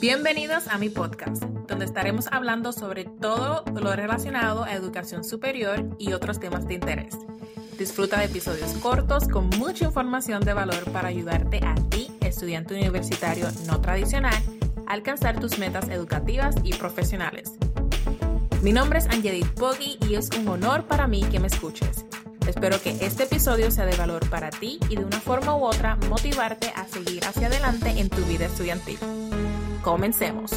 Bienvenidos a mi podcast, donde estaremos hablando sobre todo lo relacionado a educación superior y otros temas de interés. Disfruta de episodios cortos con mucha información de valor para ayudarte a ti, estudiante universitario no tradicional, a alcanzar tus metas educativas y profesionales. Mi nombre es Angelit Poggi y es un honor para mí que me escuches. Espero que este episodio sea de valor para ti y de una forma u otra motivarte a seguir hacia adelante en tu vida estudiantil. Comencemos.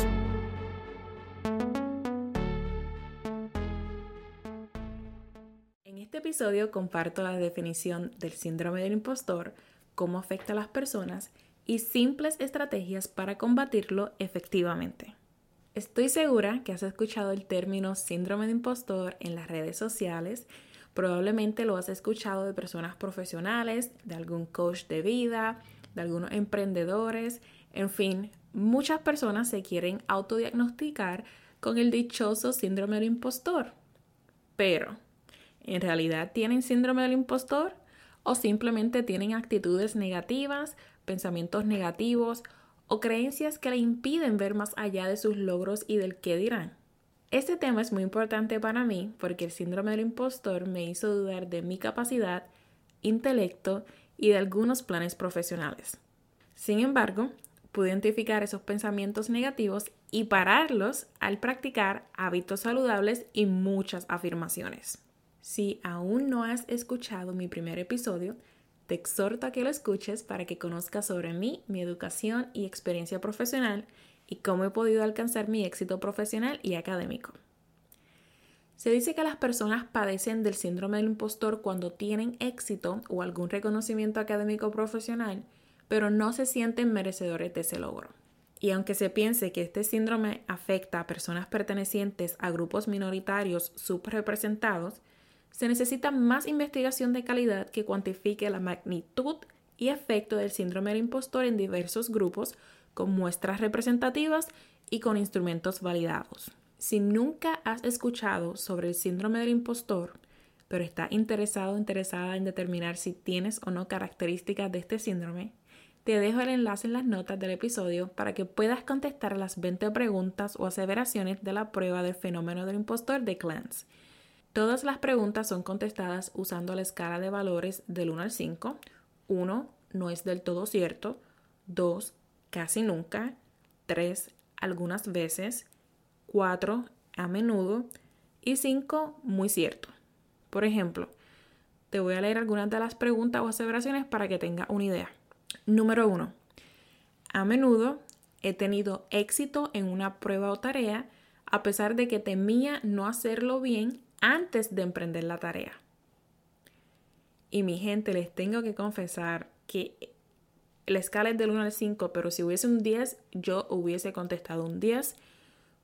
En este episodio comparto la definición del síndrome del impostor, cómo afecta a las personas y simples estrategias para combatirlo efectivamente. Estoy segura que has escuchado el término síndrome de impostor en las redes sociales. Probablemente lo has escuchado de personas profesionales, de algún coach de vida, de algunos emprendedores, en fin, muchas personas se quieren autodiagnosticar con el dichoso síndrome del impostor. Pero, ¿en realidad tienen síndrome del impostor? ¿O simplemente tienen actitudes negativas, pensamientos negativos o creencias que le impiden ver más allá de sus logros y del qué dirán? Este tema es muy importante para mí porque el síndrome del impostor me hizo dudar de mi capacidad, intelecto y de algunos planes profesionales. Sin embargo, pude identificar esos pensamientos negativos y pararlos al practicar hábitos saludables y muchas afirmaciones. Si aún no has escuchado mi primer episodio, te exhorto a que lo escuches para que conozcas sobre mí, mi educación y experiencia profesional y cómo he podido alcanzar mi éxito profesional y académico. Se dice que las personas padecen del síndrome del impostor cuando tienen éxito o algún reconocimiento académico profesional, pero no se sienten merecedores de ese logro. Y aunque se piense que este síndrome afecta a personas pertenecientes a grupos minoritarios subrepresentados, se necesita más investigación de calidad que cuantifique la magnitud y efecto del síndrome del impostor en diversos grupos con muestras representativas y con instrumentos validados. Si nunca has escuchado sobre el síndrome del impostor, pero estás interesado interesada en determinar si tienes o no características de este síndrome, te dejo el enlace en las notas del episodio para que puedas contestar las 20 preguntas o aseveraciones de la prueba del fenómeno del impostor de Clance. Todas las preguntas son contestadas usando la escala de valores del 1 al 5. 1 no es del todo cierto, 2 casi nunca, 3 algunas veces, 4 a menudo y 5 muy cierto. Por ejemplo, te voy a leer algunas de las preguntas o aseveraciones para que tengas una idea. Número uno, a menudo he tenido éxito en una prueba o tarea a pesar de que temía no hacerlo bien antes de emprender la tarea. Y mi gente, les tengo que confesar que la escala es del 1 al 5, pero si hubiese un 10, yo hubiese contestado un 10,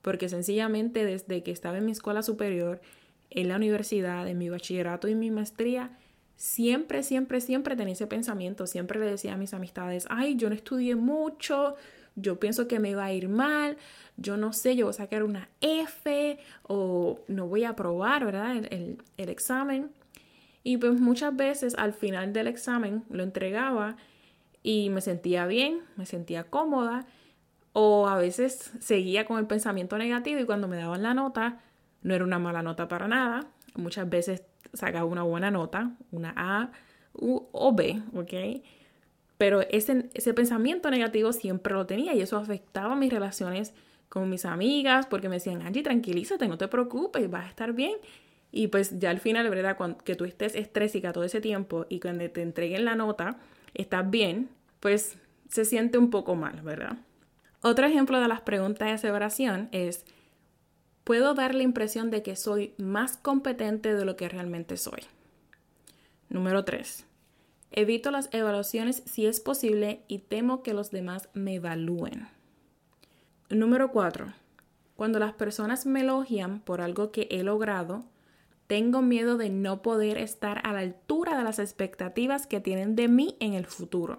porque sencillamente desde que estaba en mi escuela superior, en la universidad, en mi bachillerato y mi maestría, siempre, siempre, siempre tenía ese pensamiento. Siempre le decía a mis amistades, ay, yo no estudié mucho, yo pienso que me va a ir mal, yo no sé, yo voy a sacar una F o no voy a aprobar, ¿verdad? El, el, examen. Y pues muchas veces al final del examen lo entregaba y me sentía bien, me sentía cómoda. O a veces seguía con el pensamiento negativo y cuando me daban la nota, no era una mala nota para nada. Muchas veces sacaba una buena nota, una A o B, ¿ok? Pero ese, ese pensamiento negativo siempre lo tenía y eso afectaba mis relaciones con mis amigas porque me decían, Angie, tranquilízate, no te preocupes, vas a estar bien. Y pues ya al final, ¿verdad? Cuando, que tú estés estrésica todo ese tiempo y cuando te entreguen la nota, estás bien, pues se siente un poco mal, ¿verdad? Otro ejemplo de las preguntas de aseveración es, puedo dar la impresión de que soy más competente de lo que realmente soy. Número 3. Evito las evaluaciones si es posible y temo que los demás me evalúen. Número 4. Cuando las personas me elogian por algo que he logrado, tengo miedo de no poder estar a la altura de las expectativas que tienen de mí en el futuro.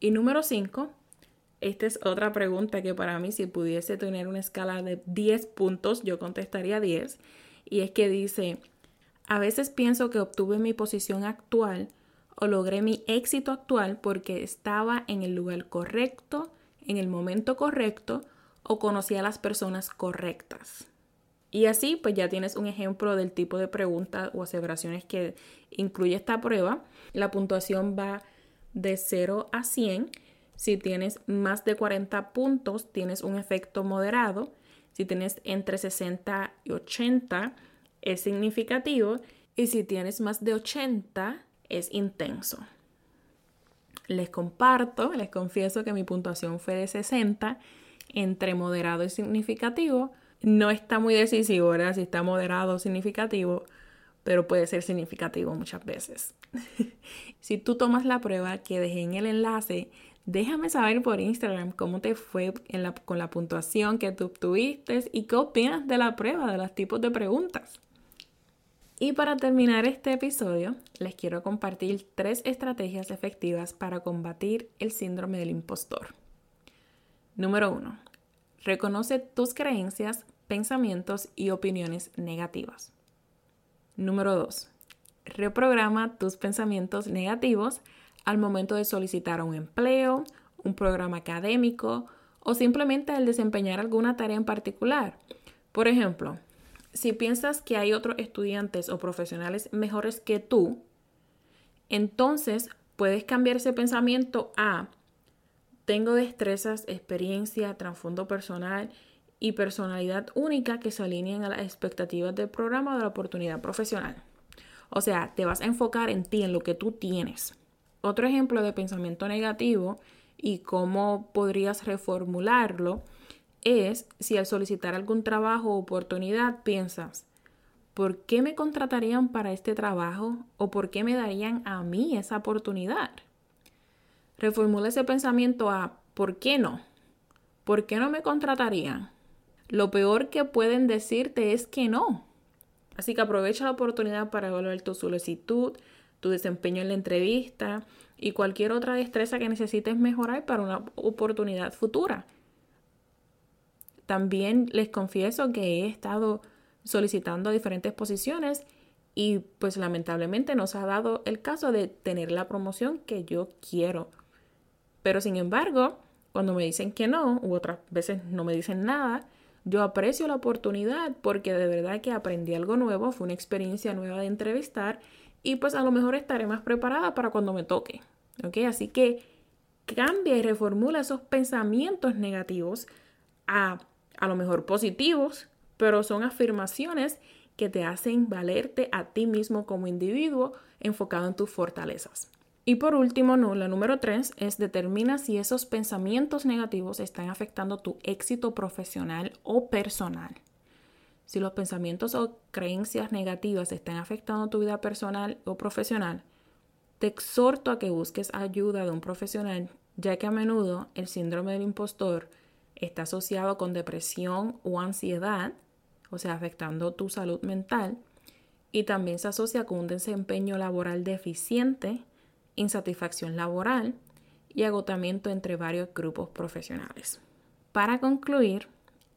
Y número 5. Esta es otra pregunta que para mí, si pudiese tener una escala de 10 puntos, yo contestaría 10. Y es que dice, a veces pienso que obtuve mi posición actual o logré mi éxito actual porque estaba en el lugar correcto, en el momento correcto o conocí a las personas correctas. Y así pues ya tienes un ejemplo del tipo de preguntas o aseveraciones que incluye esta prueba. La puntuación va de 0 a 100. Si tienes más de 40 puntos, tienes un efecto moderado. Si tienes entre 60 y 80, es significativo. Y si tienes más de 80, es intenso. Les comparto, les confieso que mi puntuación fue de 60, entre moderado y significativo. No está muy decisivo, ¿verdad? Si está moderado o significativo, pero puede ser significativo muchas veces. si tú tomas la prueba que dejé en el enlace, déjame saber por Instagram cómo te fue con la puntuación que tú obtuviste y qué opinas de la prueba, de los tipos de preguntas. Y para terminar este episodio, les quiero compartir tres estrategias efectivas para combatir el síndrome del impostor. Número uno, reconoce tus creencias, pensamientos y opiniones negativas. Número dos, reprograma tus pensamientos negativos al momento de solicitar un empleo, un programa académico o simplemente al desempeñar alguna tarea en particular. Por ejemplo, si piensas que hay otros estudiantes o profesionales mejores que tú, entonces puedes cambiar ese pensamiento a tengo destrezas, experiencia, trasfondo personal y personalidad única que se alinean a las expectativas del programa o de la oportunidad profesional. O sea, te vas a enfocar en ti, en lo que tú tienes. Otro ejemplo de pensamiento negativo y cómo podrías reformularlo es si al solicitar algún trabajo o oportunidad piensas, ¿por qué me contratarían para este trabajo o por qué me darían a mí esa oportunidad? Reformula ese pensamiento a ¿por qué no? ¿Por qué no me contratarían? Lo peor que pueden decirte es que no. Así que aprovecha la oportunidad para evaluar tu solicitud, tu desempeño en la entrevista y cualquier otra destreza que necesites mejorar para una oportunidad futura. También les confieso que he estado solicitando diferentes posiciones y pues lamentablemente no se ha dado el caso de tener la promoción que yo quiero. Pero sin embargo, cuando me dicen que no, u otras veces no me dicen nada, yo aprecio la oportunidad porque de verdad que aprendí algo nuevo, fue una experiencia nueva de entrevistar y pues a lo mejor estaré más preparada para cuando me toque. ¿Ok? Así que cambia y reformula esos pensamientos negativos a a lo mejor positivos, pero son afirmaciones que te hacen valerte a ti mismo como individuo enfocado en tus fortalezas. Y por último, no, la número tres es determina si esos pensamientos negativos están afectando tu éxito profesional o personal. Si los pensamientos o creencias negativas están afectando tu vida personal o profesional, te exhorto a que busques ayuda de un profesional, ya que a menudo el síndrome del impostor está asociado con depresión o ansiedad, o sea, afectando tu salud mental, y también se asocia con un desempeño laboral deficiente, insatisfacción laboral y agotamiento entre varios grupos profesionales. Para concluir,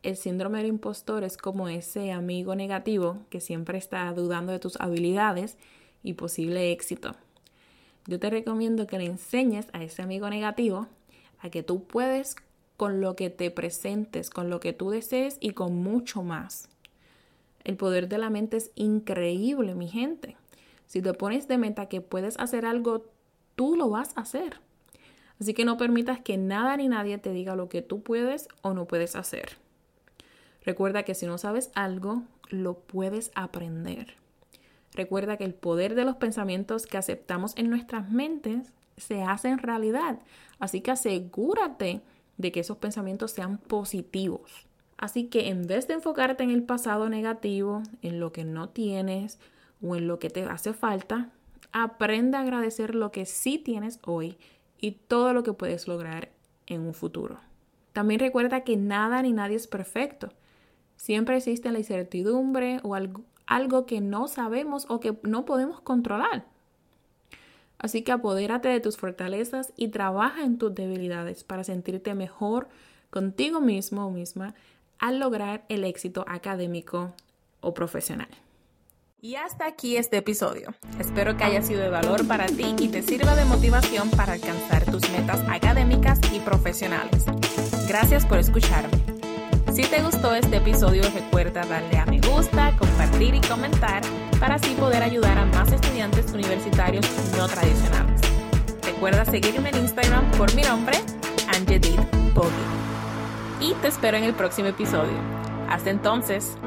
el síndrome del impostor es como ese amigo negativo que siempre está dudando de tus habilidades y posible éxito. Yo te recomiendo que le enseñes a ese amigo negativo a que tú puedes con lo que te presentes, con lo que tú desees y con mucho más. El poder de la mente es increíble, mi gente. Si te pones de meta que puedes hacer algo, tú lo vas a hacer. Así que no permitas que nada ni nadie te diga lo que tú puedes o no puedes hacer. Recuerda que si no sabes algo, lo puedes aprender. Recuerda que el poder de los pensamientos que aceptamos en nuestras mentes se hace en realidad. Así que asegúrate de que esos pensamientos sean positivos. Así que en vez de enfocarte en el pasado negativo, en lo que no tienes o en lo que te hace falta, aprende a agradecer lo que sí tienes hoy y todo lo que puedes lograr en un futuro. También recuerda que nada ni nadie es perfecto. Siempre existe la incertidumbre o algo, algo que no sabemos o que no podemos controlar. Así que apodérate de tus fortalezas y trabaja en tus debilidades para sentirte mejor contigo mismo o misma al lograr el éxito académico o profesional. Y hasta aquí este episodio. Espero que haya sido de valor para ti y te sirva de motivación para alcanzar tus metas académicas y profesionales. Gracias por escucharme. Si te gustó este episodio, recuerda darle a me gusta, compartir y comentar para así poder ayudar a más estudiantes universitarios no tradicionales. Recuerda seguirme en Instagram por mi nombre, Angelit Bogi. Y te espero en el próximo episodio. Hasta entonces,